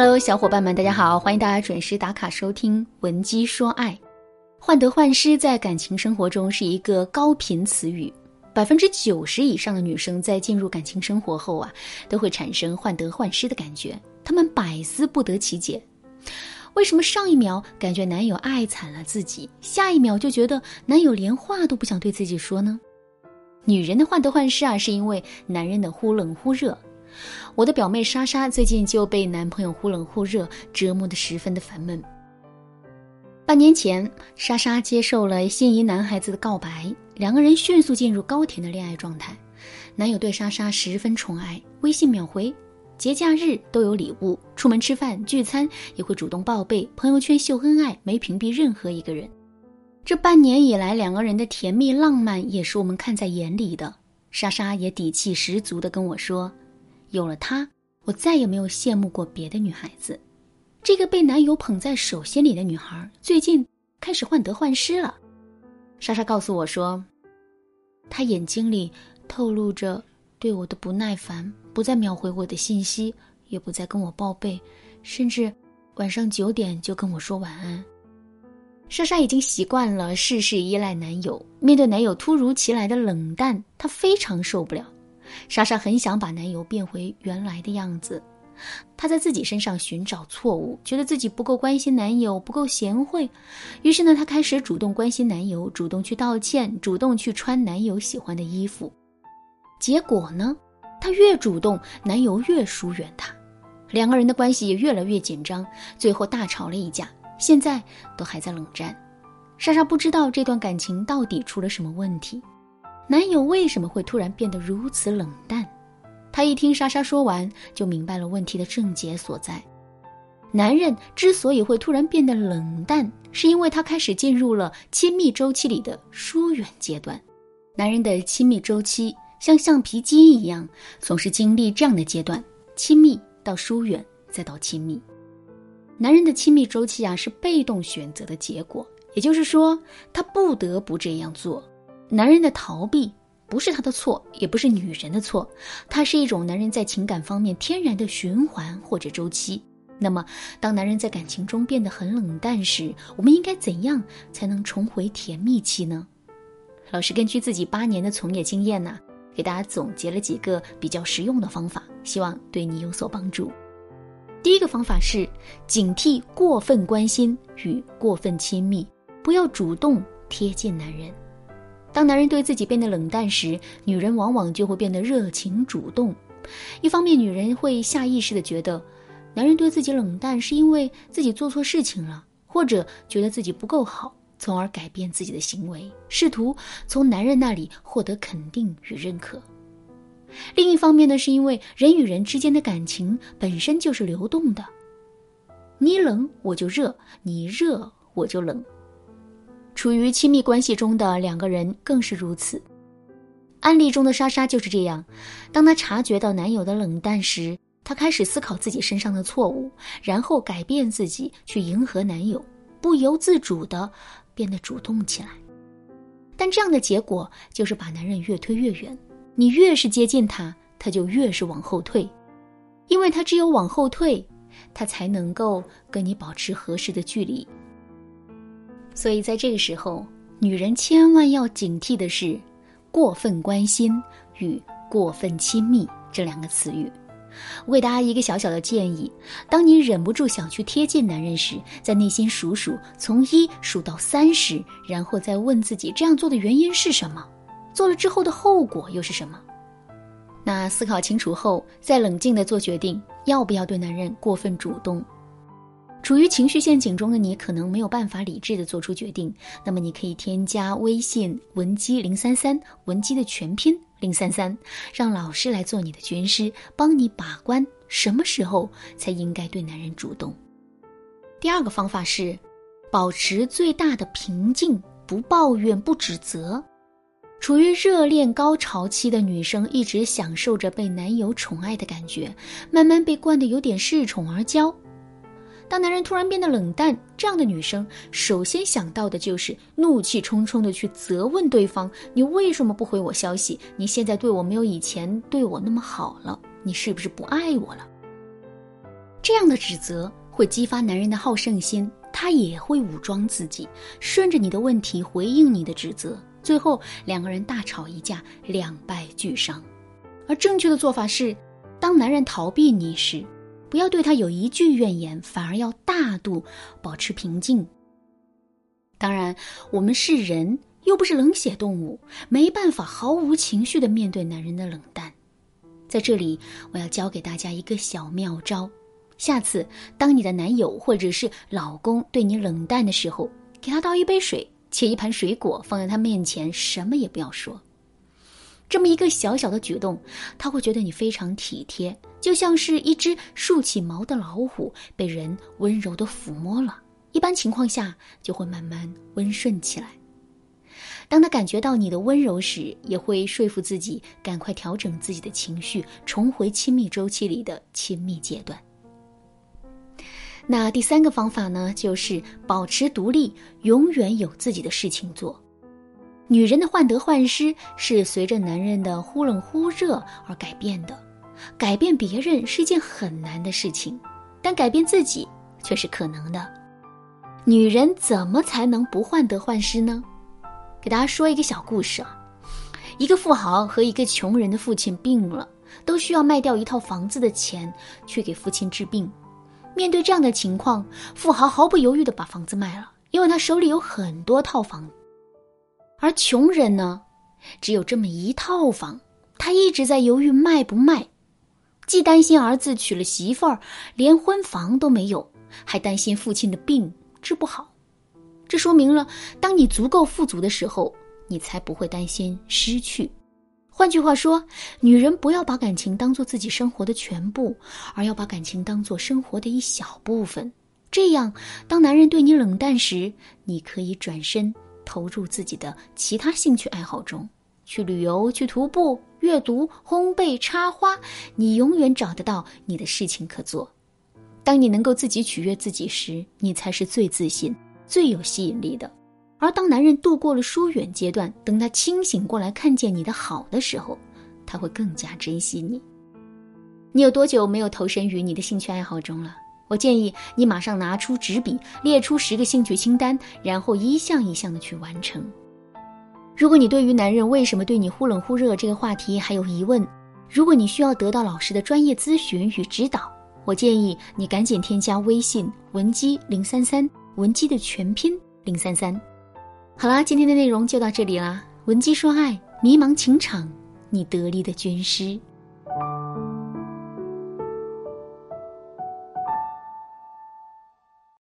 Hello，小伙伴们，大家好，欢迎大家准时打卡收听《闻鸡说爱》。患得患失在感情生活中是一个高频词语，百分之九十以上的女生在进入感情生活后啊，都会产生患得患失的感觉，她们百思不得其解。为什么上一秒感觉男友爱惨了自己，下一秒就觉得男友连话都不想对自己说呢？女人的患得患失啊，是因为男人的忽冷忽热。我的表妹莎莎最近就被男朋友忽冷忽热折磨得十分的烦闷。半年前，莎莎接受了心仪男孩子的告白，两个人迅速进入高甜的恋爱状态。男友对莎莎十分宠爱，微信秒回。节假日都有礼物，出门吃饭聚餐也会主动报备，朋友圈秀恩爱，没屏蔽任何一个人。这半年以来，两个人的甜蜜浪漫也是我们看在眼里的。莎莎也底气十足地跟我说：“有了他，我再也没有羡慕过别的女孩子。这个被男友捧在手心里的女孩，最近开始患得患失了。”莎莎告诉我说：“她眼睛里透露着对我的不耐烦。”不再秒回我的信息，也不再跟我报备，甚至晚上九点就跟我说晚安。莎莎已经习惯了事事依赖男友，面对男友突如其来的冷淡，她非常受不了。莎莎很想把男友变回原来的样子，她在自己身上寻找错误，觉得自己不够关心男友，不够贤惠。于是呢，她开始主动关心男友，主动去道歉，主动去穿男友喜欢的衣服。结果呢？她越主动，男友越疏远她，两个人的关系也越来越紧张，最后大吵了一架，现在都还在冷战。莎莎不知道这段感情到底出了什么问题，男友为什么会突然变得如此冷淡？她一听莎莎说完，就明白了问题的症结所在。男人之所以会突然变得冷淡，是因为他开始进入了亲密周期里的疏远阶段。男人的亲密周期。像橡皮筋一样，总是经历这样的阶段：亲密到疏远，再到亲密。男人的亲密周期啊，是被动选择的结果，也就是说，他不得不这样做。男人的逃避不是他的错，也不是女人的错，它是一种男人在情感方面天然的循环或者周期。那么，当男人在感情中变得很冷淡时，我们应该怎样才能重回甜蜜期呢？老师根据自己八年的从业经验呢。给大家总结了几个比较实用的方法，希望对你有所帮助。第一个方法是警惕过分关心与过分亲密，不要主动贴近男人。当男人对自己变得冷淡时，女人往往就会变得热情主动。一方面，女人会下意识的觉得，男人对自己冷淡是因为自己做错事情了，或者觉得自己不够好。从而改变自己的行为，试图从男人那里获得肯定与认可。另一方面呢，是因为人与人之间的感情本身就是流动的，你冷我就热，你热我就冷。处于亲密关系中的两个人更是如此。案例中的莎莎就是这样，当她察觉到男友的冷淡时，她开始思考自己身上的错误，然后改变自己去迎合男友，不由自主的。变得主动起来，但这样的结果就是把男人越推越远。你越是接近他，他就越是往后退，因为他只有往后退，他才能够跟你保持合适的距离。所以在这个时候，女人千万要警惕的是过分关心与过分亲密这两个词语。我给大家一个小小的建议：当你忍不住想去贴近男人时，在内心数数，从一数到三十，然后再问自己这样做的原因是什么，做了之后的后果又是什么？那思考清楚后，再冷静的做决定，要不要对男人过分主动？处于情绪陷阱中的你，可能没有办法理智的做出决定，那么你可以添加微信文姬零三三，文姬的全拼。零三三，让老师来做你的军师，帮你把关什么时候才应该对男人主动。第二个方法是，保持最大的平静，不抱怨，不指责。处于热恋高潮期的女生，一直享受着被男友宠爱的感觉，慢慢被惯得有点恃宠而骄。当男人突然变得冷淡，这样的女生首先想到的就是怒气冲冲的去责问对方：“你为什么不回我消息？你现在对我没有以前对我那么好了？你是不是不爱我了？”这样的指责会激发男人的好胜心，他也会武装自己，顺着你的问题回应你的指责，最后两个人大吵一架，两败俱伤。而正确的做法是，当男人逃避你时，不要对他有一句怨言，反而要大度保持平静。当然，我们是人，又不是冷血动物，没办法毫无情绪的面对男人的冷淡。在这里，我要教给大家一个小妙招：下次当你的男友或者是老公对你冷淡的时候，给他倒一杯水，切一盘水果放在他面前，什么也不要说。这么一个小小的举动，他会觉得你非常体贴，就像是一只竖起毛的老虎被人温柔的抚摸了。一般情况下，就会慢慢温顺起来。当他感觉到你的温柔时，也会说服自己赶快调整自己的情绪，重回亲密周期里的亲密阶段。那第三个方法呢，就是保持独立，永远有自己的事情做。女人的患得患失是随着男人的忽冷忽热而改变的，改变别人是一件很难的事情，但改变自己却是可能的。女人怎么才能不患得患失呢？给大家说一个小故事啊，一个富豪和一个穷人的父亲病了，都需要卖掉一套房子的钱去给父亲治病。面对这样的情况，富豪毫不犹豫地把房子卖了，因为他手里有很多套房。而穷人呢，只有这么一套房，他一直在犹豫卖不卖，既担心儿子娶了媳妇儿连婚房都没有，还担心父亲的病治不好。这说明了，当你足够富足的时候，你才不会担心失去。换句话说，女人不要把感情当做自己生活的全部，而要把感情当做生活的一小部分。这样，当男人对你冷淡时，你可以转身。投入自己的其他兴趣爱好中，去旅游、去徒步、阅读、烘焙、插花，你永远找得到你的事情可做。当你能够自己取悦自己时，你才是最自信、最有吸引力的。而当男人度过了疏远阶段，等他清醒过来看见你的好的时候，他会更加珍惜你。你有多久没有投身于你的兴趣爱好中了？我建议你马上拿出纸笔，列出十个兴趣清单，然后一项一项的去完成。如果你对于男人为什么对你忽冷忽热这个话题还有疑问，如果你需要得到老师的专业咨询与指导，我建议你赶紧添加微信文姬零三三，文姬的全拼零三三。好啦，今天的内容就到这里啦。文姬说爱，迷茫情场，你得力的军师。